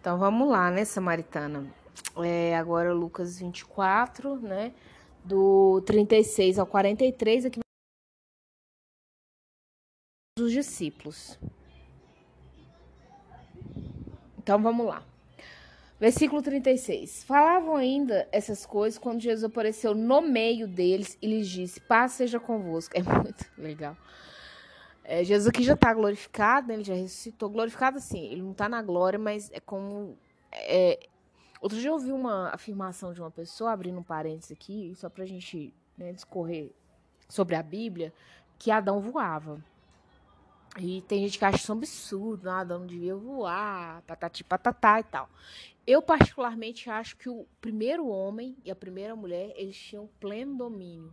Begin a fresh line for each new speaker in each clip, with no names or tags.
Então vamos lá, né, Samaritana? É, agora Lucas 24, né? Do 36 ao 43, aqui dos discípulos. Então vamos lá. Versículo 36. Falavam ainda essas coisas quando Jesus apareceu no meio deles e lhes disse: Paz seja convosco. É muito legal. É, Jesus aqui já está glorificado, né? ele já ressuscitou. Glorificado assim, ele não está na glória, mas é como. É... Outro dia eu ouvi uma afirmação de uma pessoa, abrindo um parênteses aqui, só para a gente né, discorrer sobre a Bíblia, que Adão voava. E tem gente que acha isso um absurdo, nada, não devia voar, patati patatá e tal. Eu, particularmente, acho que o primeiro homem e a primeira mulher, eles tinham pleno domínio.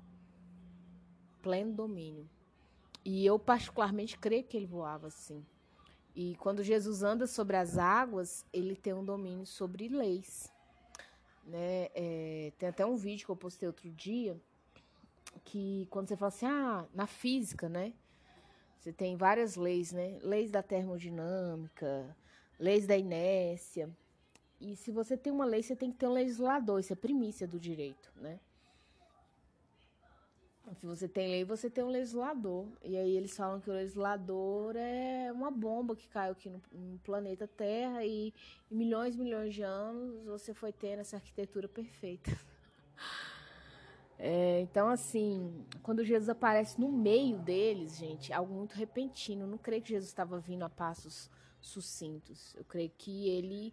Pleno domínio. E eu, particularmente, creio que ele voava assim. E quando Jesus anda sobre as águas, ele tem um domínio sobre leis. Né? É, tem até um vídeo que eu postei outro dia, que quando você fala assim, ah, na física, né? Você tem várias leis, né? Leis da termodinâmica, leis da inércia. E se você tem uma lei, você tem que ter um legislador. Isso é primícia do direito, né? Você tem lei, você tem um legislador. E aí eles falam que o legislador é uma bomba que caiu aqui no, no planeta Terra e em milhões e milhões de anos você foi tendo essa arquitetura perfeita. É, então, assim, quando Jesus aparece no meio deles, gente, algo muito repentino. Eu não creio que Jesus estava vindo a passos sucintos. Eu creio que ele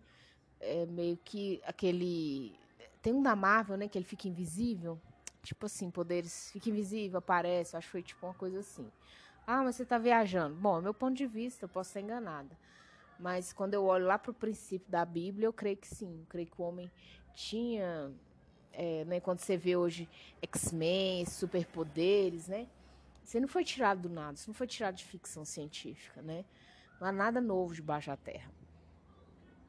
é meio que aquele. Tem um da Marvel, né? Que ele fica invisível. Tipo assim, poderes. Fica invisível, aparece. Acho que foi tipo uma coisa assim. Ah, mas você tá viajando. Bom, meu ponto de vista, eu posso ser enganada. Mas quando eu olho lá para o princípio da Bíblia, eu creio que sim. Eu creio que o homem tinha é, né, quando você vê hoje X-Men, superpoderes, né? Você não foi tirado do nada, isso não foi tirado de ficção científica, né? Não há nada novo debaixo da terra.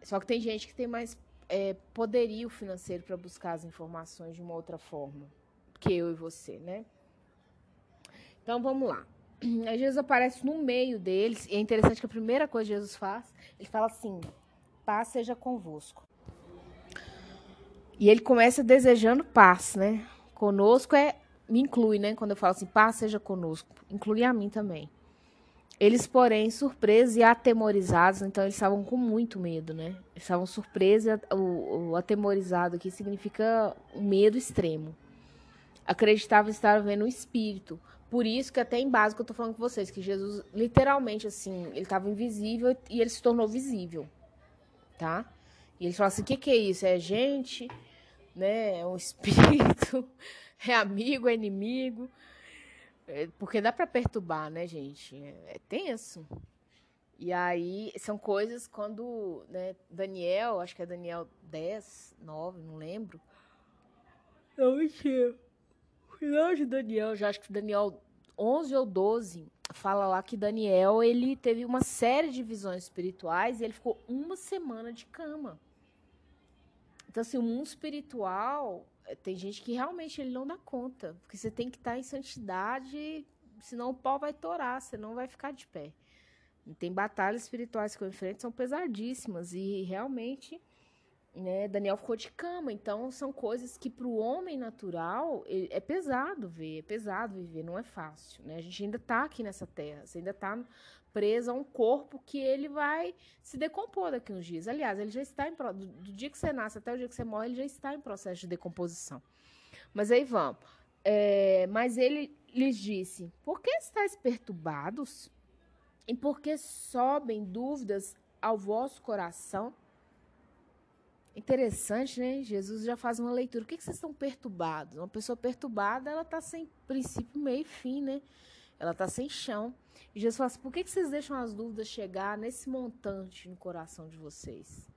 Só que tem gente que tem mais é, poderio financeiro para buscar as informações de uma outra forma que eu e você, né? Então vamos lá. Aí Jesus aparece no meio deles, e é interessante que a primeira coisa que Jesus faz, ele fala assim: paz seja convosco. E ele começa desejando paz, né? Conosco é. Me inclui, né? Quando eu falo assim, paz seja conosco. Inclui a mim também. Eles, porém, surpresos e atemorizados, então eles estavam com muito medo, né? Eles estavam surpresos, o, o atemorizado aqui significa um medo extremo. Acreditavam estar vendo o espírito. Por isso que até em básico eu tô falando com vocês, que Jesus, literalmente, assim, ele estava invisível e ele se tornou visível, tá? E eles falam assim: o que, que é isso? É gente, né? É um espírito, é amigo, é inimigo. É, porque dá para perturbar, né, gente? É, é, tenso. E aí, são coisas quando né, Daniel, acho que é Daniel 10, 9, não lembro. Não, mentira. Final de Daniel, já acho que Daniel 11 ou 12, fala lá que Daniel, ele teve uma série de visões espirituais e ele ficou uma semana de cama. Então, assim, o mundo espiritual, eh, tem gente que realmente ele não dá conta. Porque você tem que estar em santidade, senão o pau vai torar, você não vai ficar de pé. E tem batalhas espirituais que eu enfrento, são pesadíssimas. E realmente, né, Daniel ficou de cama. Então, são coisas que para o homem natural é pesado ver, é pesado viver, não é fácil. Né? A gente ainda está aqui nessa terra, você ainda está presa a um corpo que ele vai se decompor daqui uns dias. Aliás, ele já está em do, do dia que você nasce até o dia que você morre, ele já está em processo de decomposição. Mas aí vamos. É, mas ele lhes disse: Por que estáis perturbados? E por que sobem dúvidas ao vosso coração? Interessante, né? Jesus já faz uma leitura. Por que, que vocês estão perturbados? Uma pessoa perturbada, ela está sem princípio, meio e fim, né? Ela está sem chão. E Jesus fala assim: por que, que vocês deixam as dúvidas chegar nesse montante no coração de vocês?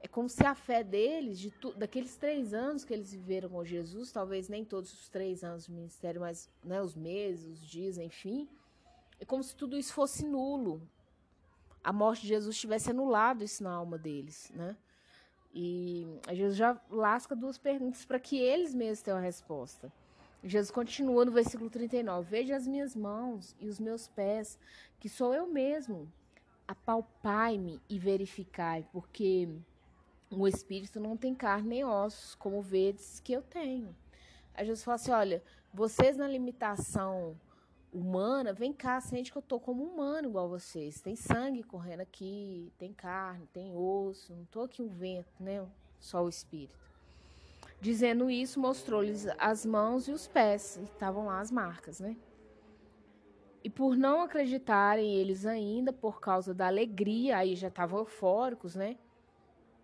É como se a fé deles, de tu, daqueles três anos que eles viveram com Jesus, talvez nem todos os três anos de ministério, mas né, os meses, os dias, enfim, é como se tudo isso fosse nulo. A morte de Jesus tivesse anulado isso na alma deles, né? E Jesus já lasca duas perguntas para que eles mesmos tenham a resposta. Jesus continua no versículo 39: Veja as minhas mãos e os meus pés, que sou eu mesmo. apalpai-me e verificai, porque o espírito não tem carne nem ossos, como vedes que eu tenho. Aí Jesus fala assim: olha, vocês na limitação humana, vem cá, sente que eu tô como humano igual vocês. Tem sangue correndo aqui, tem carne, tem osso, não tô aqui um vento, né? Só o espírito. Dizendo isso, mostrou-lhes as mãos e os pés, e estavam lá as marcas, né? E por não acreditarem eles ainda, por causa da alegria, aí já estavam eufóricos, né?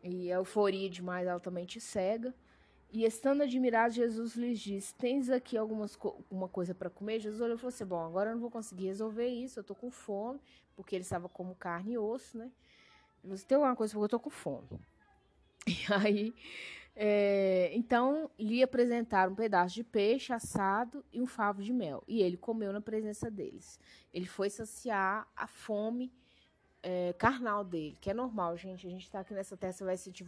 E a euforia demais altamente cega. E estando admirados, Jesus lhes disse: Tens aqui algumas co uma coisa para comer? Jesus olhou e falou assim: Bom, agora eu não vou conseguir resolver isso, eu estou com fome, porque ele estava como carne e osso, né? Você tem alguma coisa porque eu estou com fome. E aí, é, então, lhe apresentaram um pedaço de peixe assado e um favo de mel. E ele comeu na presença deles. Ele foi saciar a fome é, carnal dele, que é normal, gente. A gente está aqui nessa terra, você vai sentir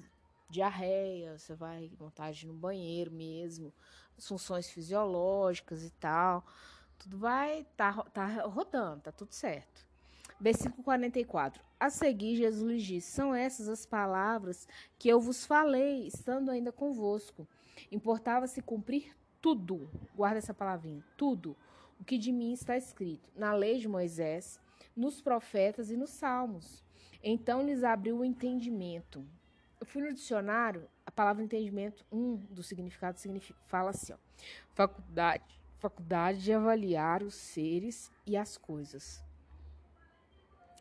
diarreia, você vai vontade no banheiro mesmo, as funções fisiológicas e tal. Tudo vai tá, tá rodando, tá tudo certo. Versículo 44. A seguir, Jesus lhes disse: São essas as palavras que eu vos falei, estando ainda convosco. Importava-se cumprir tudo, guarda essa palavrinha, tudo o que de mim está escrito na lei de Moisés, nos profetas e nos salmos. Então lhes abriu o entendimento. Eu fui no dicionário, a palavra entendimento, um dos significados significa, fala assim: ó, faculdade, faculdade de avaliar os seres e as coisas.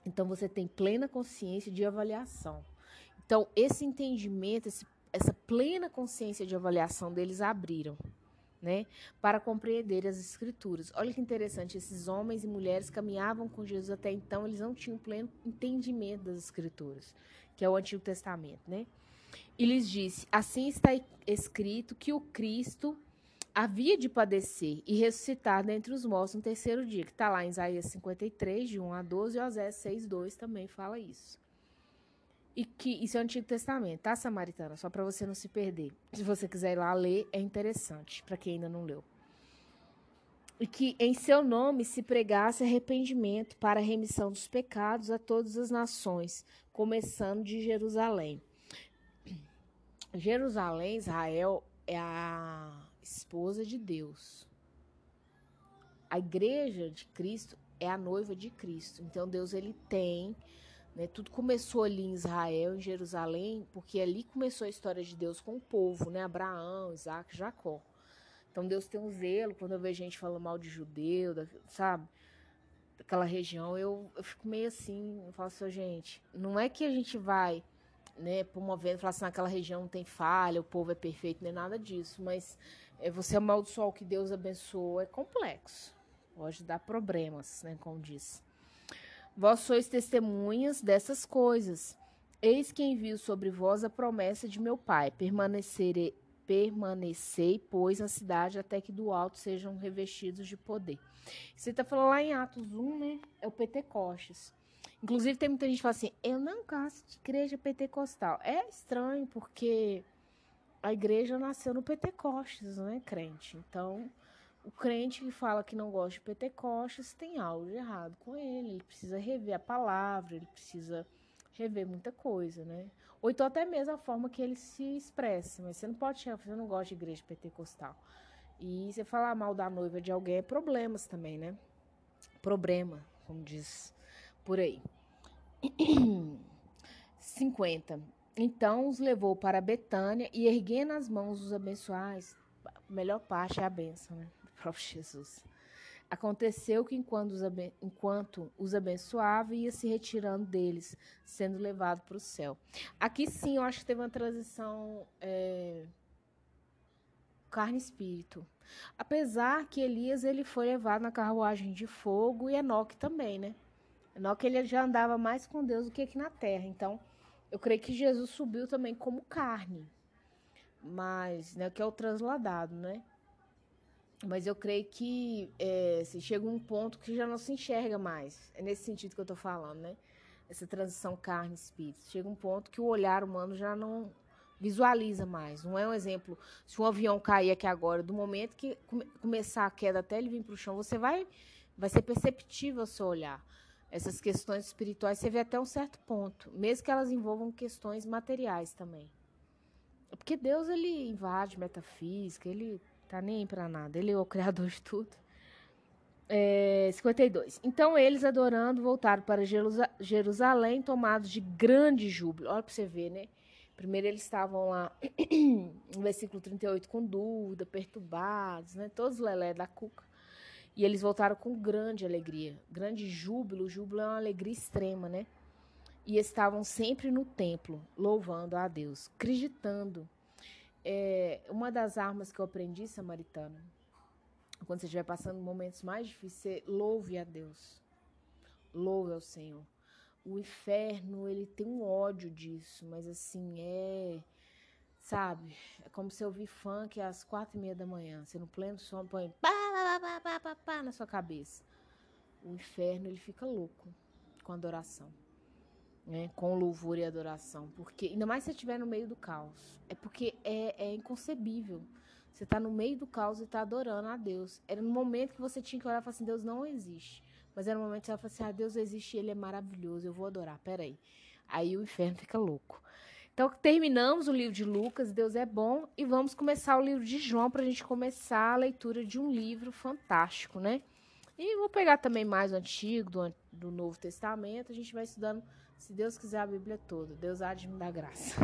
Então você tem plena consciência de avaliação. Então esse entendimento, esse, essa plena consciência de avaliação deles abriram, né, para compreender as escrituras. Olha que interessante, esses homens e mulheres caminhavam com Jesus até então, eles não tinham pleno entendimento das escrituras, que é o Antigo Testamento, né? E lhes disse: Assim está escrito que o Cristo havia de padecer e ressuscitar dentre os mortos no terceiro dia, que está lá em Isaías 53, de 1 a 12, e Osés 6, 2 também fala isso. E que isso é o Antigo Testamento, tá, Samaritana? Só para você não se perder. Se você quiser ir lá ler, é interessante, para quem ainda não leu. E que em seu nome se pregasse arrependimento para a remissão dos pecados a todas as nações, começando de Jerusalém. Jerusalém, Israel, é a esposa de Deus. A igreja de Cristo é a noiva de Cristo. Então Deus ele tem, né, tudo começou ali em Israel, em Jerusalém, porque ali começou a história de Deus com o povo, né, Abraão, Isaac, Jacó. Então Deus tem um zelo quando eu vejo gente falando mal de judeu, sabe? Daquela região, eu, eu fico meio assim, eu falo assim, gente, não é que a gente vai né, promovendo, falar assim, naquela região não tem falha, o povo é perfeito, nem nada disso, mas é, você amaldiçoar o que Deus abençoou é complexo. Pode dar problemas, né? Como diz. Vós sois testemunhas dessas coisas. Eis que envio sobre vós a promessa de meu Pai. Permanecerei, permanecei, pois, na cidade até que do alto sejam revestidos de poder. Você está falando lá em Atos 1, né? É o Pentecostes. Inclusive, tem muita gente que fala assim: eu não gosto de igreja pentecostal. É estranho, porque a igreja nasceu no Pentecostes, não é crente. Então, o crente que fala que não gosta de Pentecostes tem algo de errado com ele. Ele precisa rever a palavra, ele precisa rever muita coisa, né? Ou então até mesmo a forma que ele se expressa. Mas você não pode chegar, você não gosta de igreja pentecostal. E você falar mal da noiva de alguém é problemas também, né? Problema, como diz por aí. 50. Então os levou para Betânia e, erguendo as mãos, os abençoais. A melhor parte é a benção, né? Do próprio Jesus. Aconteceu que, enquanto os, abençoava, ia se retirando deles, sendo levado para o céu. Aqui sim, eu acho que teve uma transição é, carne e espírito. Apesar que Elias ele foi levado na carruagem de fogo e Enoque também, né? Enoque ele já andava mais com Deus do que aqui na terra. Então, eu creio que Jesus subiu também como carne, mas, né, que é o transladado, né? Mas eu creio que é, se chega um ponto que já não se enxerga mais. É nesse sentido que eu estou falando, né? Essa transição carne-espírito. Chega um ponto que o olhar humano já não visualiza mais. Não é um exemplo. Se um avião cair aqui agora, do momento que come, começar a queda até ele vir para o chão, você vai, vai ser perceptível o seu olhar. essas questões espirituais, você vê até um certo ponto, mesmo que elas envolvam questões materiais também. Porque Deus, ele invade metafísica, ele tá nem para nada, ele é o criador de tudo. É, 52. Então eles, adorando, voltaram para Jerusalém, tomados de grande júbilo. Olha para você ver, né? Primeiro eles estavam lá, no versículo 38, com dúvida, perturbados, né? Todos lelé da cuca. E eles voltaram com grande alegria, grande júbilo. O júbilo é uma alegria extrema, né? E estavam sempre no templo, louvando a Deus, acreditando. É, uma das armas que eu aprendi, samaritano, quando você estiver passando momentos mais difíceis, louve a Deus. Louve ao Senhor. O inferno, ele tem um ódio disso, mas assim, é. Sabe? É como se eu ouvir funk às quatro e meia da manhã. Você no pleno sono põe pá, pá, pá, pá, pá, pá, na sua cabeça. O inferno, ele fica louco com adoração. Né? Com louvor e adoração. Porque, ainda mais se você estiver no meio do caos. É porque é, é inconcebível. Você está no meio do caos e está adorando a Deus. Era no momento que você tinha que olhar e falar assim: Deus não existe. Mas era no momento que você fala assim: ah, Deus existe, ele é maravilhoso, eu vou adorar. Peraí. Aí o inferno fica louco. Então, terminamos o livro de Lucas, Deus é bom, e vamos começar o livro de João para a gente começar a leitura de um livro fantástico, né? E vou pegar também mais o Antigo, do, do Novo Testamento, a gente vai estudando, se Deus quiser, a Bíblia toda. Deus há de me dar graça.